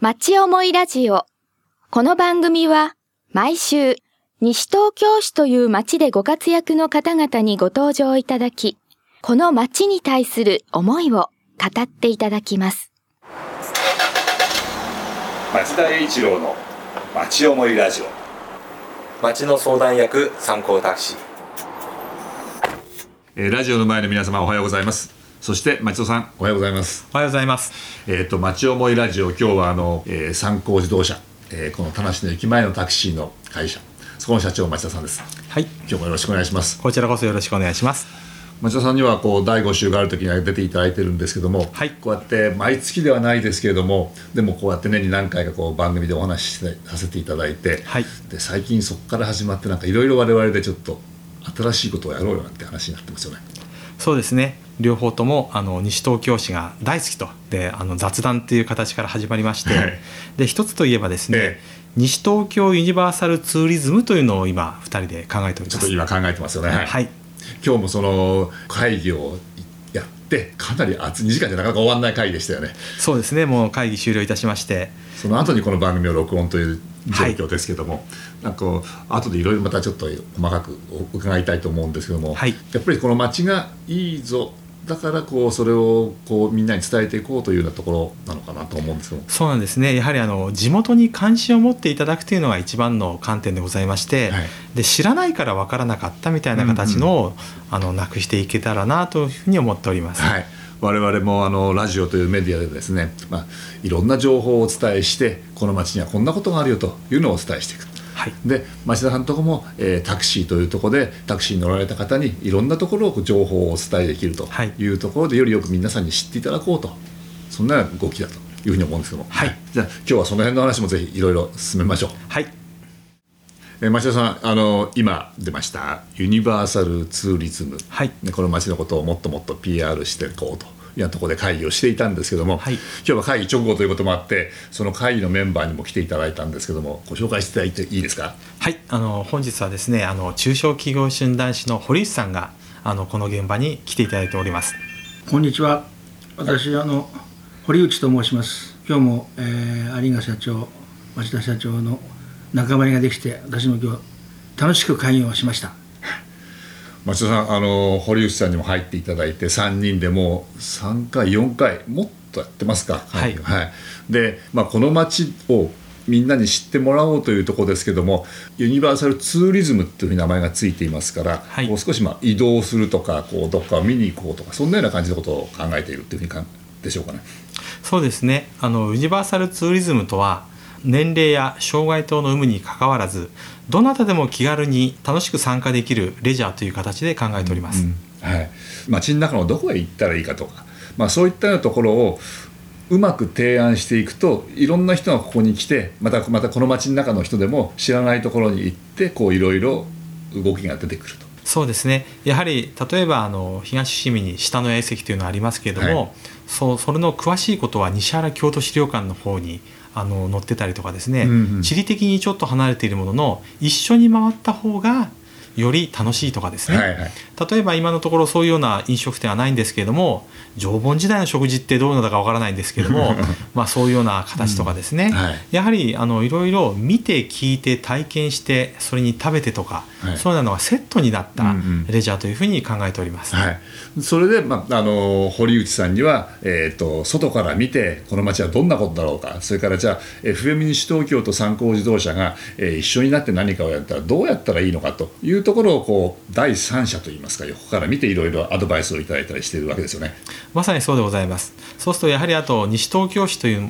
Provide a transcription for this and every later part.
町思いラジオ。この番組は毎週西東京市という町でご活躍の方々にご登場いただき、この町に対する思いを語っていただきます。町田栄一郎の町思いラジオ町の相談役参考タクシーえーラジオの前の皆様おはようございますそして町田さん。おはようございます。おはようございます。えっ、と町思いラジオ今日はあの、えー三幸自動車、えーこの田無の駅前のタクシーの会社。そこの社長町田さんです。はい。今日もよろしくお願いします。こちらこそよろしくお願いします。町田さんにはこう第5週がある時には出ていただいてるんですけども、はい。こうやって毎月ではないですけれどもでもこうやって年に何回かこう番組でお話しさせていただいて、はい。で最近そこから始まってなんかいろいろ我々でちょっと新しいことをやろうよなんて話になってますよね。そうですね。両方ともあの西東京市が大好きと。であの雑談っていう形から始まりまして、はい。で一つといえばですね、え西東京ユニバーサルツーリズムというのを今二人で考えております。ちょっと今考えてますよね、はい。今日もその会議をやってかなり熱い2時間じゃなかなか終わらない会議でしたよね。そうですね。もう会議終了いたしまして、その後にこの番組を録音という状況ですけども、なんか後でいろいろまたちょっと細かく伺いたいと思うんですけども、はい。やっぱりこの街がいいぞだからこうそれをこうみんなに伝えていこうというようなところなのかなと思うんですそうなんですね。やはりあの地元に関心を持っていただくというのが一番の観点でございまして、はいで知らないから分からなかったみたいな形のを、あのなくしていけたらなというふうに思っております。はい、我々もあのラジオというメディアでですね、まあ、いろんな情報をお伝えしてこの街にはこんなことがあるよというのをお伝えしていく。はい。で町田さんのとこも、えータクシーというところでタクシーに乗られた方にいろんなところを情報をお伝えできるとはい。いうところで、よりよく皆さんに知っていただこうとそんな動きだというふうに思うんですけども、はい。じゃあ今日はその辺の話もぜひいろいろ進めましょう。はい。えー町田さんあの今出ましたユニバーサルツーリズム、はい。ねこの街のことをもっともっと PR していこうというようなところで会議をしていたんですけども、はい今日は会議直後ということもあってその会議のメンバーにも来ていただいたんですけどもご紹介していただいていいですか？はい、あの本日はですね、あの中小企業診断士の堀内さんがあのこの現場に来ていただいております。こんにちは。私あの堀内と申します。今日も、えー、有賀社長、町田社長の仲間入りができて、私も今日楽しく会議をしました。町田さんあの堀内さんにも入っていただいて3人でもう3回4回もっとやってますか。はい。で、まあ、この街をみんなに知ってもらおうというところですけどもユニバーサルツーリズムっていうふうに名前がついていますから、はい。こう少しまあ移動するとかこうどっかを見に行こうとかそんなような感じのことを考えているっていうふうにかんでしょうかね。そうですね、あのユニバーサルツーリズムとは年齢や障害等の有無にかかわらず、どなたでも気軽に楽しく参加できるレジャーという形で考えております。はい、街の中のどこへ行ったらいいかとか、まあ、そういったようなところをうまく提案していくといろんな人がここに来てまたまたこの街の中の人でも知らないところに行ってこういろいろ動きが出てくると。そうですね。やはり例えばあの東伏見に下の栄石というのがありますけれども、はい。そうそれの詳しいことは西原京都資料館の方にあの載ってたりとかですね、うんうん。地理的にちょっと離れているものの一緒に回った方がより楽しいとかですね、はいはい。例えば今のところそういうような飲食店はないんですけれども縄文時代の食事ってどういうのだかわからないんですけれども まあそういうような形とかですね、うんはい。やはりあのいろいろ見て聞いて体験してそれに食べてとか、はい。そういうのがセットになったレジャーというふうに考えております。はい、それで、まあ、あの堀内さんには、えー、と外から見てこの街はどんなことだろうか。それからじゃあ FM 西東京と三幸自動車が、えー一緒になって何かをやったらどうやったらいいのかというところをこう第三者といいますか横から見ていろいろアドバイスをいただいたりしているわけですよね。まさにそうでございます。そうするとやはりあと西東京市という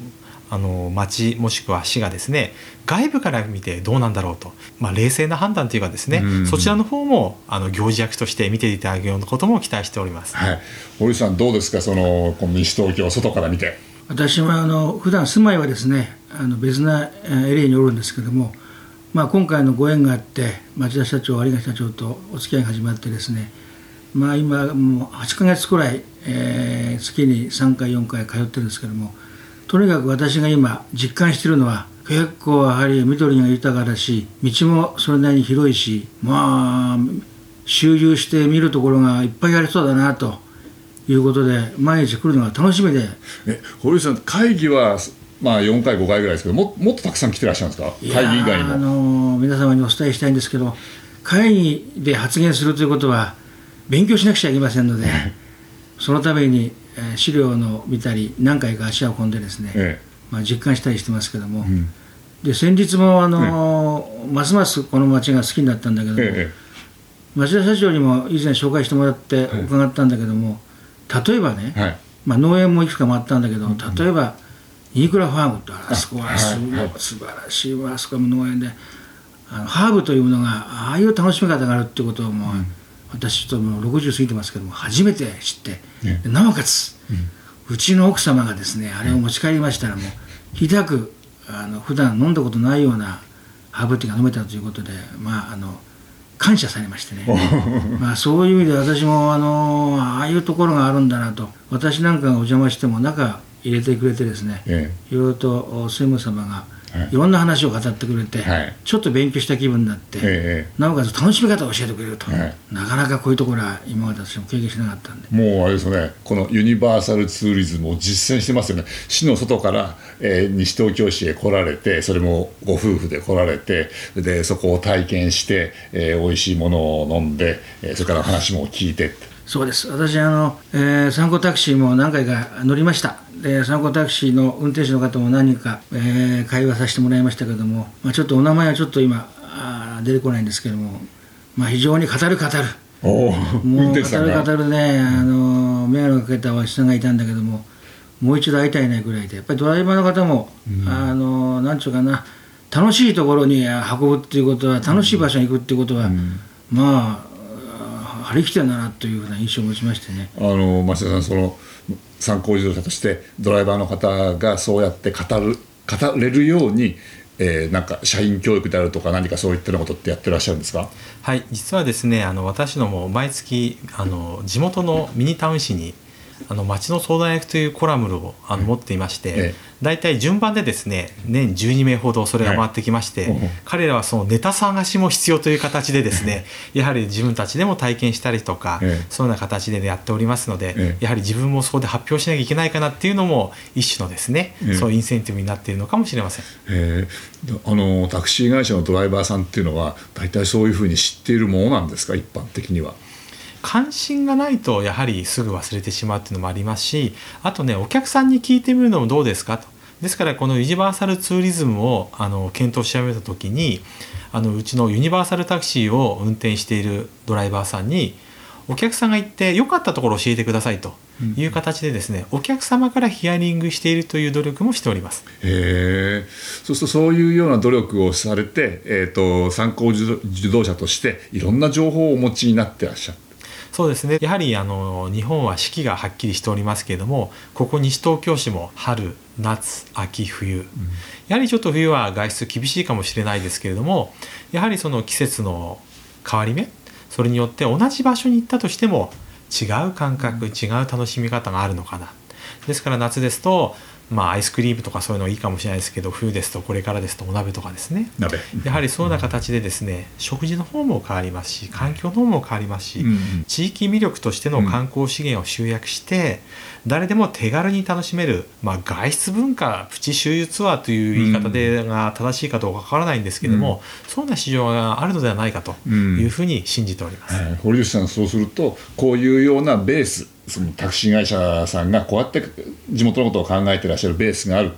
あの町もしくは市がですね外部から見てどうなんだろうと、まあ、冷静な判断というかですね、うんそちらの方もあの行事役として見ていただけるようなことも期待しております。はい、堀内さんどうですか？そのこの西東京を外から見て。私はあの普段住まいはですね、あの別なえーエリアにおるんですけども、まあ今回のご縁があって町田社長、有賀社長とお付き合いが始まってですね、まあ今もう8ヶ月くらい、えー月に3回4回通ってるんですけども、とにかく私が今実感しているのは結構やはり緑が豊かだし道もそれなりに広いしまあ周遊して見るところがいっぱいありそうだなということで毎日来るのが楽しみで。え堀内さん会議はまあ、4回5回ぐらいですけどももっとたくさん来てらっしゃるんですか？会議以外にいやーあも。の皆様にお伝えしたいんですけど会議で発言するということは勉強しなくちゃいけませんのでそのために、えー資料の見たり何回か足を運んでですね、えまあ、実感したりしてますけども、えうん。で先日も、あのーますますこの町が好きになったんだけども、え町田社長にも以前紹介してもらって伺ったんだけども、例えばね、えはい。まあ、農園もいくつか回ったんだけど、例えば、イークラファームって、あそこはすごいはい素晴らしいわ、あそこの農園で、あのハーブというものが、ああいう楽しみ方があるってことをもう、私、ちょっともう60過ぎてますけども、初めて知って、ね。でなおかつ、うちの奥様がですね、あれを持ち帰りましたら、もう、ひたく、あの普段飲んだことないようなハーブティーが飲めたということで、まあ、あの感謝されましてね。まあそういう意味で私もあのああいうところがあるんだなと私なんかがお邪魔しても中入れてくれてですね、えいろいろと専務様がはい。いろんな話を語ってくれて、はい。ちょっと勉強した気分になって、ええなおかつ楽しみ方を教えてくれると、はい。なかなかこういうところは今まで私も経験しなかったんで。もうあれですよね、このユニバーサルツーリズムを実践してますよね、市の外から、えー西東京市へ来られて、それもご夫婦で来られて、でそこを体験して、えー、美味しいものを飲んで、えーそれから話も聞いて。そうです。私あの、えー、参考タクシーも何回か乗りましたで参考タクシーの運転手の方も何人か、えー会話させてもらいましたけども、まあ、ちょっとお名前はちょっと今あー出てこないんですけども、まあ、非常に語る語る。もう語る語るねあの迷惑をかけたおじさんがいたんだけどももう一度会いたいねぐらいでやっぱりドライバーの方も、あのなんちゅうかな楽しいところに運ぶっていうことは楽しい場所に行くっていうことは、まああ張り切ってんだなというふうな印象を持ちましてね。あの増田さんその参考自動車としてドライバーの方がそうやって語る語れるように、えーなんか社員教育であるとか何かそういったようなことってやってらっしゃるんですか？はい実はですねあの私ども毎月あの地元のミニタウン市にあの町の相談役というコラムをあの持っていまして、ええ。大体順番でですね年12名ほどそれが回ってきまして、彼らはそのネタ探しも必要という形でですねやはり自分たちでも体験したりとか、ええ。そういうような形でやっておりますので、ええ。やはり自分もそこで発表しなきゃいけないかなっていうのも一種のですね、ええ。そういうインセンティブになっているのかもしれません。えーあのタクシー会社のドライバーさんっていうのは大体そういうふうに知っているものなんですか？一般的には。関心がないとやはりすぐ忘れてしまうっていうのもありますしあとねお客さんに聞いてみるのもどうですかとですからこのユニバーサルツーリズムをあの検討し始めた時にあのうちのユニバーサルタクシーを運転しているドライバーさんにお客さんが行って良かったところを教えてくださいという形でですね、お客様からヒアリングしているという努力もしております。へえそうするとそういうような努力をされて、えー、と参考自動車としていろんな情報をお持ちになってらっしゃる。そうですね。やはりあの日本は四季がはっきりしておりますけれどもここ西東京市も春夏秋冬、やはりちょっと冬は外出厳しいかもしれないですけれどもやはりその季節の変わり目それによって同じ場所に行ったとしても違う感覚、違う楽しみ方があるのかな。ですから夏ですとまあアイスクリームとかそういうのいいかもしれないですけど冬ですとこれからですとお鍋とかですね。鍋。やはりそうな形でですね食事の方も変わりますし環境の方も変わりますし、うんうん。地域魅力としての観光資源を集約して、誰でも手軽に楽しめる、まあ、外出文化プチ周遊ツアーという言い方で、が正しいかどうかわからないんですけども、そういうような市場があるのではないかというふうに信じております。はい。堀内さんそうするとこういうようなベースそのタクシー会社さんがこうやって地元のことを考えてらっしゃるベースがある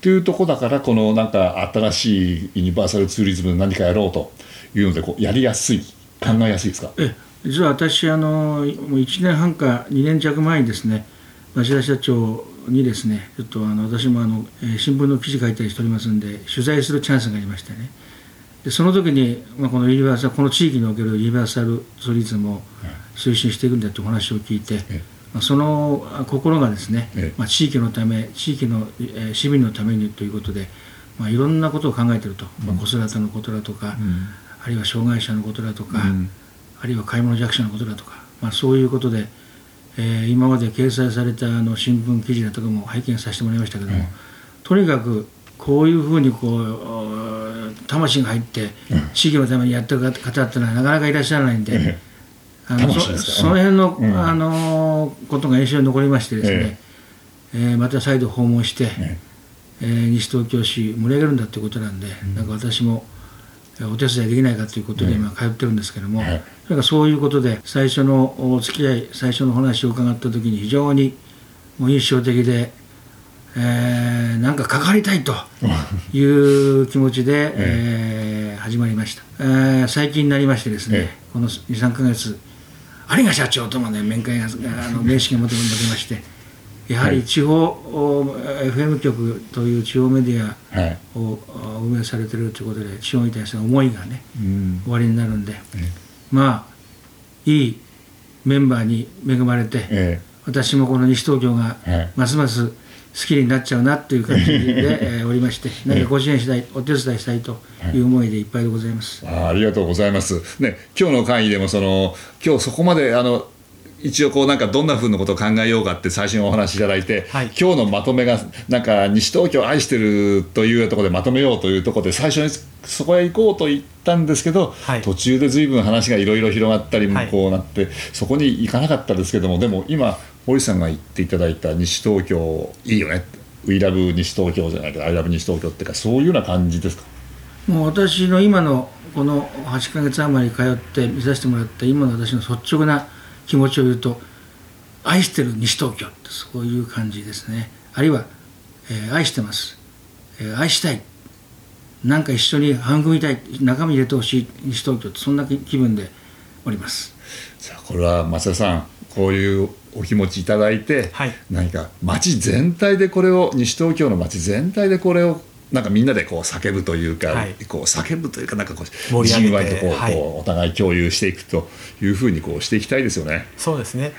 というところだからこのなんか新しいユニバーサルツーリズムで何かやろうというのでこうやりやすい考えやすいですか？え実は私あのもう1年半か2年弱前にですね町田社長にですねちょっとあの私もあの、新聞の記事書いたりしておりますんで取材するチャンスがありましてね。でその時に、まあ、このユニバーサルこの地域におけるユニバーサルツーリズムを推進していくんだというお話を聞いて、えまあ、そのあ心がですね、ええ。まあ、地域のため地域の、えー市民のためにということで、まあ、いろんなことを考えていると、まあ、子育てのことだとか、あるいは障害者のことだとか、うん。あるいは買い物弱者のことだとか、まあ、そういうことで、えー今まで掲載されたあの新聞記事だとかも拝見させてもらいましたけども、とにかくこういうふうにこうお魂が入って地域のためにやってる方っていうのはなかなかいらっしゃらないんで、あのそその辺の、うん。あのことが印象に残りましてですね、えーまた再度訪問して、ええー西東京市盛り上げるんだということなんで、なんか私もえーお手伝いできないかということで今通ってるんですけども、はい。それからそういうことで最初のお付き合い最初の話を伺った時に非常にもう印象的で、えーなんか関わりたいという気持ちで、えー始まりました、えー最近になりましてですね、えこの23ヶ月有賀社長ともね面会があの名刺が持て持てましてやはり地方、お FM 局という地方メディアはい。をあ運営されてるということで地方に対する思いがねうん。終わりになるんで、まあいいメンバーに恵まれて、え。私もこの西東京がはい。ますます好きになっちゃうなっていう感じで、えーおりまして何かご支援したいお手伝いしたいという思いでいっぱいでございます。あーありがとうございます。ね、今日の会議でもその今日そこまであの一応こうなんかどんな風のことを考えようかって最初にお話しいただいて、はい今日のまとめがなんか西東京を愛してるというところでまとめようというところで最初にそこへ行こうと言ったんですけど、はい途中で随分話がいろいろ広がったりはいこうなって、そこに行かなかったですけどもでも今堀さんが言っていただいた西東京いいよね「We love 西東京」じゃないけど「I love 西東京」っていうかそういうような感じですか？もう私の今のこの8ヶ月余り通って見させてもらった今の私の率直な気持ちを言うと愛してる西東京ってそういう感じですね。あるいは、えー愛してます、えー愛したい。なんか一緒に育みたい。仲間に入れてほしい西東京ってそんな気気分でおります。さあこれは増田さんこういうお気持ちいただいて、はい。何か町全体でこれを西東京の町全体でこれをなんかみんなでこう叫ぶというか、はい。こう叫ぶというかなんかこうじんわりとこう、はい。こうお互い共有していくというふうにこうしていきたいですよね。そうですね。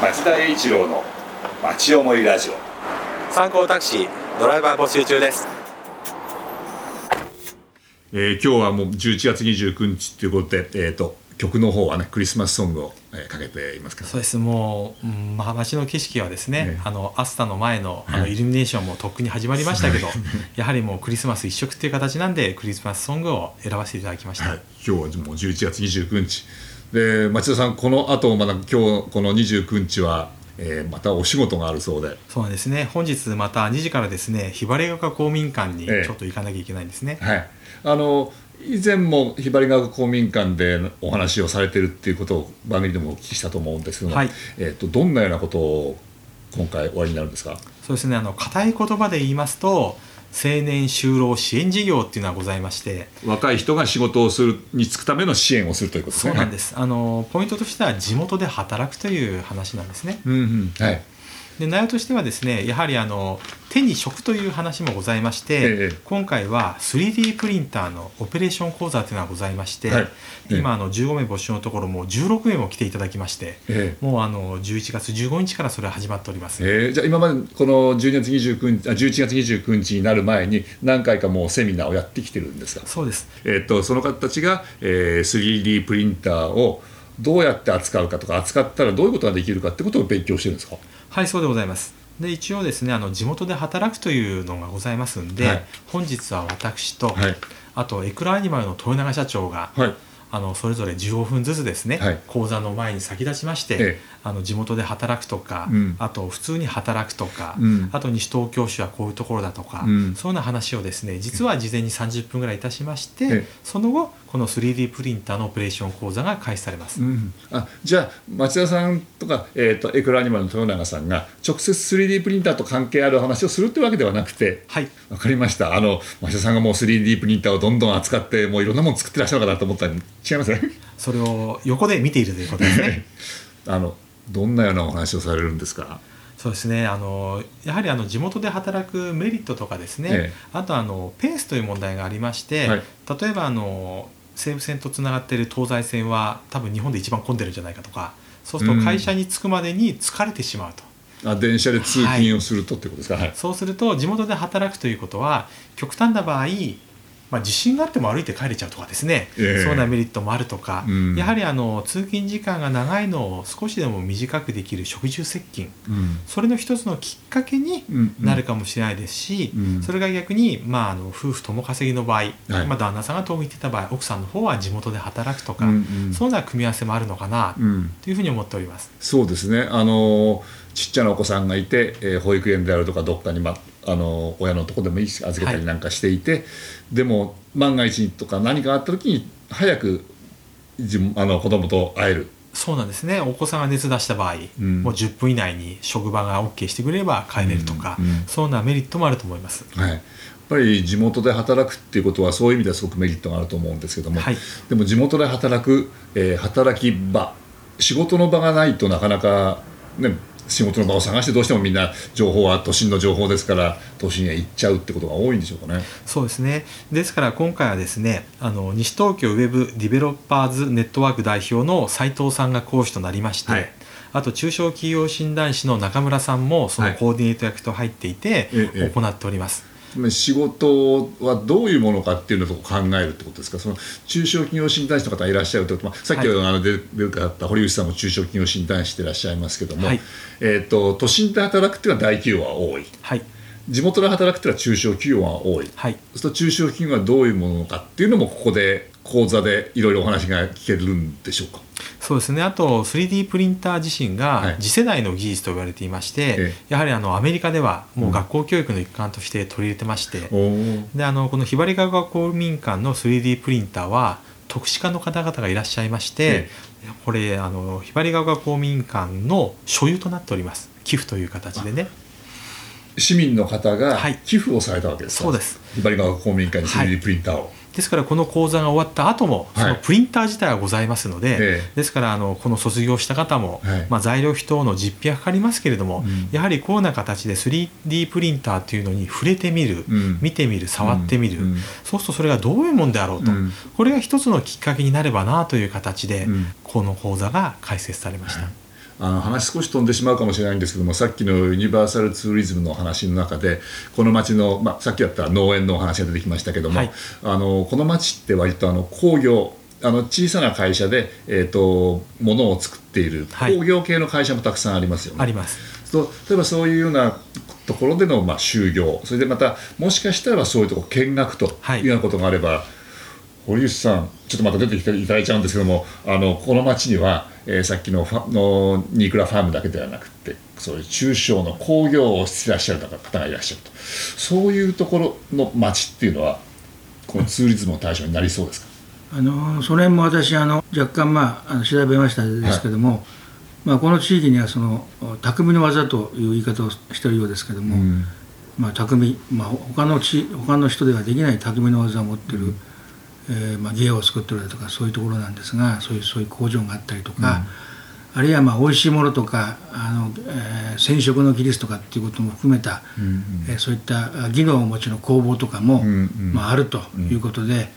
町田栄一郎の町思いラジオ。参考タクシードライバー募集中です。えー今日はもう11月29日ということで、えー、と曲の方はねクリスマスソングを、えーかけていますけど。そうです。もう、うんまあ、街の景色はですね、ええ。あのアスタの前のあのイルミネーションもとっくに始まりましたけど、やはりもうクリスマス一色っていう形なんでクリスマスソングを選ばせていただきました、はい、今日はもう11月29日。で町田さんこの後まだ今日この29日は、えーまたお仕事があるそうで、そうなんですね。本日また2時からですねひばりが丘公民館にちえ。えょっと行かなきゃいけないんですね、はい、あの以前もひばりが丘公民館でお話をされてるっていうことを番組でもお聞きしたと思うんですけども、はい。えー、とどんなようなことを今回お会いになるんですか？そうですね。あの固い言葉で言いますと青年就労支援事業っていうのはございまして若い人が仕事をするに就くための支援をするということですね。そうなんです。あのポイントとしては地元で働くという話なんですね。うんうん。はいで内容としてはですねやはりあの手に職という話もございまして、ええ今回は 3D プリンターのオペレーション講座というのがございまして、はい。ええ。今あの15名募集のところも16名も来ていただきましてえもうあの11月15日からそれは始まっております、えーじゃあ今までこの12月29日あ11月29日になる前に何回かもうセミナーをやってきてるんですか？そうです。えー、とその方たちが、えー 3D プリンターをどうやって扱うかとか扱ったらどういうことができるかってことを勉強してるんですか？はいそうでございます。で一応ですねあの地元で働くというのがございますんで、はい。本日は私と、はい。あとエクラアニマルの豊永社長が、はい。あのそれぞれ15分ずつですね、はい。講座の前に先立ちまして、ええ。あの地元で働くとか、うん。あと普通に働くとか、うん。あと西東京市はこういうところだとか、うん。そういうような話をですね実は事前に30分ぐらいいたしまして、ええ。その後この 3D プリンターのオペレーション講座が開始されます。うん、あじゃあ町田さんとか、えー、とエクラアニマルの豊永さんが直接 3D プリンターと関係ある話をするってわけではなくてはい。わかりました。あの町田さんがもう 3D プリンターをどんどん扱ってもういろんなもの作ってらっしゃるかなと思ったら違いますね？それを横で見ているということですね。あのどんなようなお話をされるんですか？そうですね。あのやはりあの地元で働くメリットとかですね、ええ。あとあのペースという問題がありまして、はい。例えばあの西武線とつながっている東西線は多分日本で一番混んでるんじゃないかとかそうするうん。と会社に着くまでに疲れてしまうと、あ電車で通勤をするとってことですか、はい。そうすると地元で働くということは極端な場合まあ、地震があっても歩いて帰れちゃうとかですね、ええ。そうなメリットもあるとか、うん。やはりあの通勤時間が長いのを少しでも短くできる食住接近。うん。それの一つのきっかけにうん。なるかもしれないですし、うん。それが逆に、まあ、あの夫婦共稼ぎの場合、はい。まあ、旦那さんが遠くに行ってた場合奥さんの方は地元で働くとか、うんうん。そういうような組み合わせもあるのかなうん。というふうに思っております。そうですね。あのちっちゃなお子さんがいて、えー保育園であるとかどっかに、ま、あの親のとこでもいいし預けたりなんかしていて、でも万が一とか何かあった時に早く自分あの子供と会える。そうなんですね。お子さんが熱出した場合、ん。もう10分以内に職場が OK してくれれば帰れるとか、うんうん。そんなメリットもあると思います。はい、やっぱり地元で働くっていうことはそういう意味ではすごくメリットがあると思うんですけども、はい。でも地元で働く、えー働き場仕事の場がないとなかなか、ね、仕事の場を探してどうしてもみんな情報は都心の情報ですから都心へ行っちゃうってことが多いんでしょうかね。そうですねですから今回はですねあの西東京ウェブディベロッパーズネットワーク代表の斉藤さんが講師となりまして、はいあと中小企業診断士の中村さんもそのはいコーディネート役と入っていて、ええ行っております。つまり仕事はどういうものかっていうのを考えるってことですか？その中小企業診断士の方がいらっしゃるということ、まあ、さっきはいあの出出かった堀内さんも中小企業診断士でいらっしゃいますけども、はい。えー、と都心で働くっていうのは大企業は多い。はい。地元で働くっていうのは中小企業は多い。はい。そうすると中小企業はどういうものかっていうのもここで講座でいろいろお話が聞けるんでしょうか？そうですね。あと 3D プリンター自身はい。が次世代の技術と言われていまして、ええ。やはりあのアメリカではもう学校教育の一環として取り入れてまして、おー。であのこのひばりが丘公民館の 3D プリンターは特殊化の方々がいらっしゃいまして、これあのひばりが丘公民館の所有となっております。寄付という形でね。市民の方がはい。寄付をされたわけですか？そうです。ひばりが丘公民館にはい 3D プリンターを、ですからこの講座が終わった後もはい。そのプリンター自体はございますので、ええ。ですからあのこの卒業した方も、はい。まあ、材料費等の実費はかかりますけれども、うん。やはりこうな形で 3D プリンターというのに触れてみる、うん。見てみる触ってみる、うん。うん。そうするとそれがどういうもんであろうと、うん。これが一つのきっかけになればなという形で、うん。この講座が開設されました。あの話少し飛んでしまうかもしれないんですけどもさっきのユニバーサルツーリズムの話の中でこの町の、まあ、さっきやった農園のお話が出てきましたけども、はいあのこの町って割とあの工業あの小さな会社で、えー、と物を作っているはい工業系の会社もたくさんありますよね。あります。そう例えばそういうようなところでの、まあ、就業それでまたもしかしたらばそういうところ見学とはいいうようなことがあれば、堀内さんちょっとまた出てきていただいちゃうんですけどもあのこの町には、えーさっきのファのニークラファームだけではなくてそういう中小の工業をしてらっしゃる方がいらっしゃると。そういうところの町っていうのはこのツーリズムの対象になりそうですか、あのその辺も私あの若干、まあ、あの調べましたですけども、まあ、この地域にはその匠の技という言い方をしているようですけども、うん。まあ、匠、まあ、他の地他の人ではできない匠の技を持ってる、えーまあ、芸を作ってるとかそういうところなんですがそういうそういう工場があったりとか、あるいはまあ美味しいものとかあの、えー染色の技術とかっていうことも含めた、えーそういったあ技能をお持ちの工房とかも、うんうんまあ、あるということで、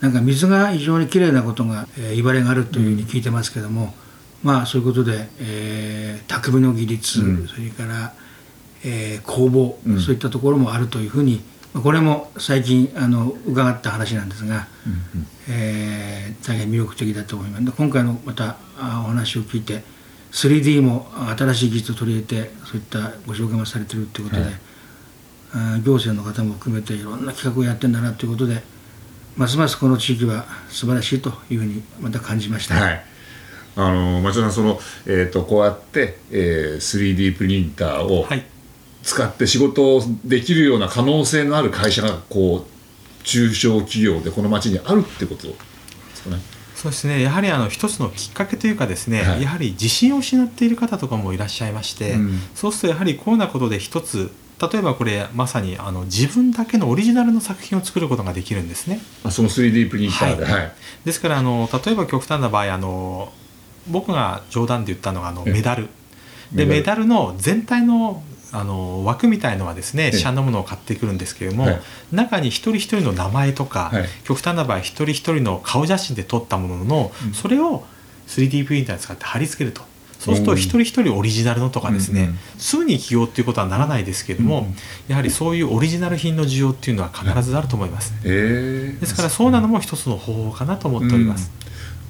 なんか水が非常にきれいなことが、えー、いわれがあるというふうに聞いてますけども、まあそういうことで、えー匠の技術、うん。それから、えー工房、うん。そういったところもあるというふうにまあこれも最近あの伺った話なんですが、えー大変魅力的だと思います。で今回のまたあお話を聞いて 3D も新しい技術を取り入れてそういったご紹介もされてるということで、はい。あ行政の方も含めていろんな企画をやってんだなということでますますこの地域は素晴らしいというふうにまた感じました。はい。あの町田さんその、えー、とこうやって、えー 3D プリンターをはい使って仕事をできるような可能性のある会社がこう中小企業でこの町にあるってことですかね。そうですね。やはりあの一つのきっかけというかですね、はい。やはり自信を失っている方とかもいらっしゃいまして、うん。そうするとやはりこういうようなことで一つ例えばこれまさにあの自分だけのオリジナルの作品を作ることができるんですね。あその 3D プリンターで、はい。はい。ですからあの例えば極端な場合あの僕が冗談で言ったのがあのえメダル。でメダルの全体のあの枠みたいのはですねえ市販のものを買ってくるんですけれども、はい。中に一人一人の名前とか、はい。極端な場合一人一人の顔写真で撮ったものの、うん。それを 3D プリンターに使って貼り付けると。そうするとうん一人一人オリジナルのとかですね、うんうんすぐに起業っていうことはならないですけれども、うんうん。やはりそういうオリジナル品の需要っていうのは必ずあると思います。えーですからそうなのも一つの方法かなと思っております。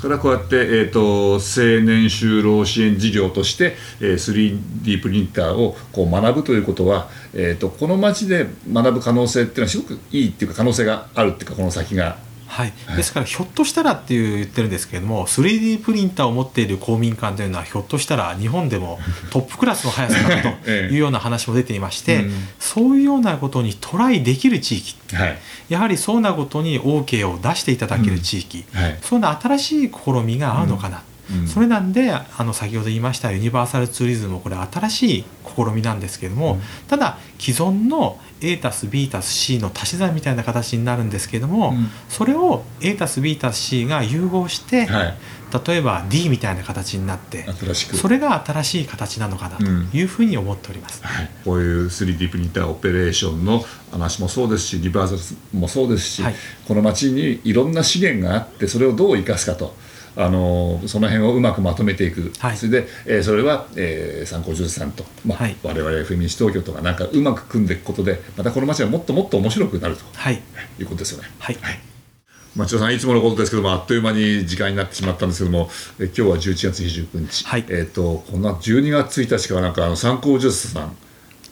からこうやって、えー、と青年就労支援事業として、え 3D プリンターをこう学ぶということは、えー、とこの町で学ぶ可能性っていうのはすごくいいっていうか可能性があるっていうかこの先が。はい、ですからひょっとしたらっていう言ってるんですけれども 3D プリンターを持っている公民館というのはひょっとしたら日本でも トップクラスの速さだと ええ。いうような話も出ていまして、うん。そういうようなことにトライできる地域。はい。やはりそうなことに OK を出していただける地域、はい。そういうな新しい試みが合うのかな、うん。それなんであの先ほど言いましたユニバーサルツーリズムもこれ新しい試みなんですけども、ただ既存の A たす B たす C の足し算みたいな形になるんですけども、うん。それを A たす B たす C が融合して、はい。例えば D みたいな形になってそれが新しい形なのかなというふうに思っております。はい、こういう 3D プリンターオペレーションの話もそうですしリバーサルもそうですし、はい。この町にいろんな資源があってそれをどう生かすかと。あのその辺をうまくまとめていく、はい。それで、えーそれは、えー参考術さんと、まあはい。我々 FM 西東京とかなんかうまく組んでいくことでまたこの町がもっともっと面白くなると。はい、いうことですよね。はい。町田さんいつものことですけどもあっという間に時間になってしまったんですけどもえ今日は11月29日、はい。えっ、とこの12月1日からなんかあの参考術さん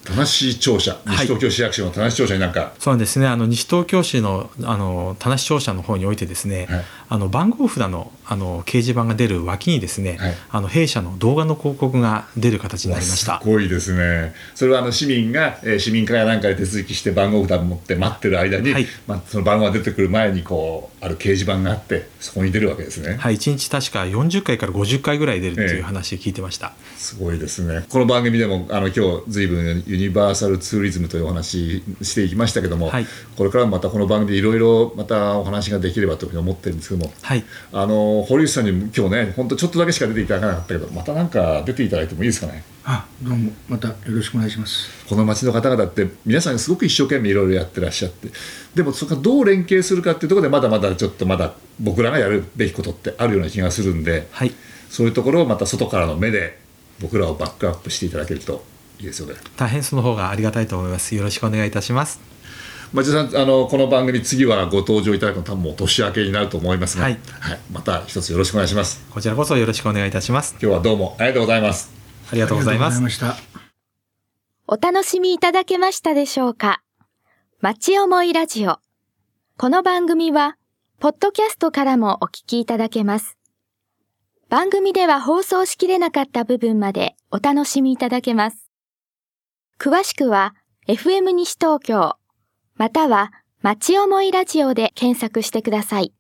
田無庁舎はい。西東京市役所の田無庁舎になんか、そうなんですね。あの西東京市のあの田無庁舎の方においてですね、はいあの番号札のあの掲示板が出る脇にですね、はい。あの弊社の動画の広告が出る形になりました。す。ごいですね。それはあの市民が、えー市民課やなんかで手続きして番号札を持って待ってる間に、はい。まあ、その番号が出てくる前にこうある掲示板があってそこに出るわけですね、はい、1日確か40回から50回ぐらい出るってええ。いう話聞いてました。すごいですね。この番組でもあの今日随分ユニバーサルツーリズムというお話していきましたけども、はい。これからもまたこの番組でいろいろまたお話ができればというふうに思ってるんですけどもはい、あの堀内さんに今日ね本当ちょっとだけしか出ていただかなかったけどまたなんか出ていただいてもいいですかね？あどうもまたよろしくお願いしますこの町の方々って皆さんすごく一生懸命いろいろやってらっしゃってでもそこがどう連携するかっていうところでまだまだちょっとまだ僕らがやるべきことってあるような気がするんで、はい、そういうところをまた外からの目で僕らをバックアップしていただけるといいですよね。大変その方がありがたいと思います。よろしくお願いいたします。町田さんあのこの番組次はご登場いただくの多分もう年明けになると思いますが、はいまた一つよろしくお願いしますこちらこそよろしくお願いいたします。今日はどうもありがとうございますありがとうございますありがとうござい。ましたお楽しみいただけましたでしょうか？町思いラジオ。この番組は、ポッドキャストからもお聞きいただけます。番組では放送しきれなかった部分までお楽しみいただけます。詳しくは、FM 西東京、または、町思いラジオで検索してください。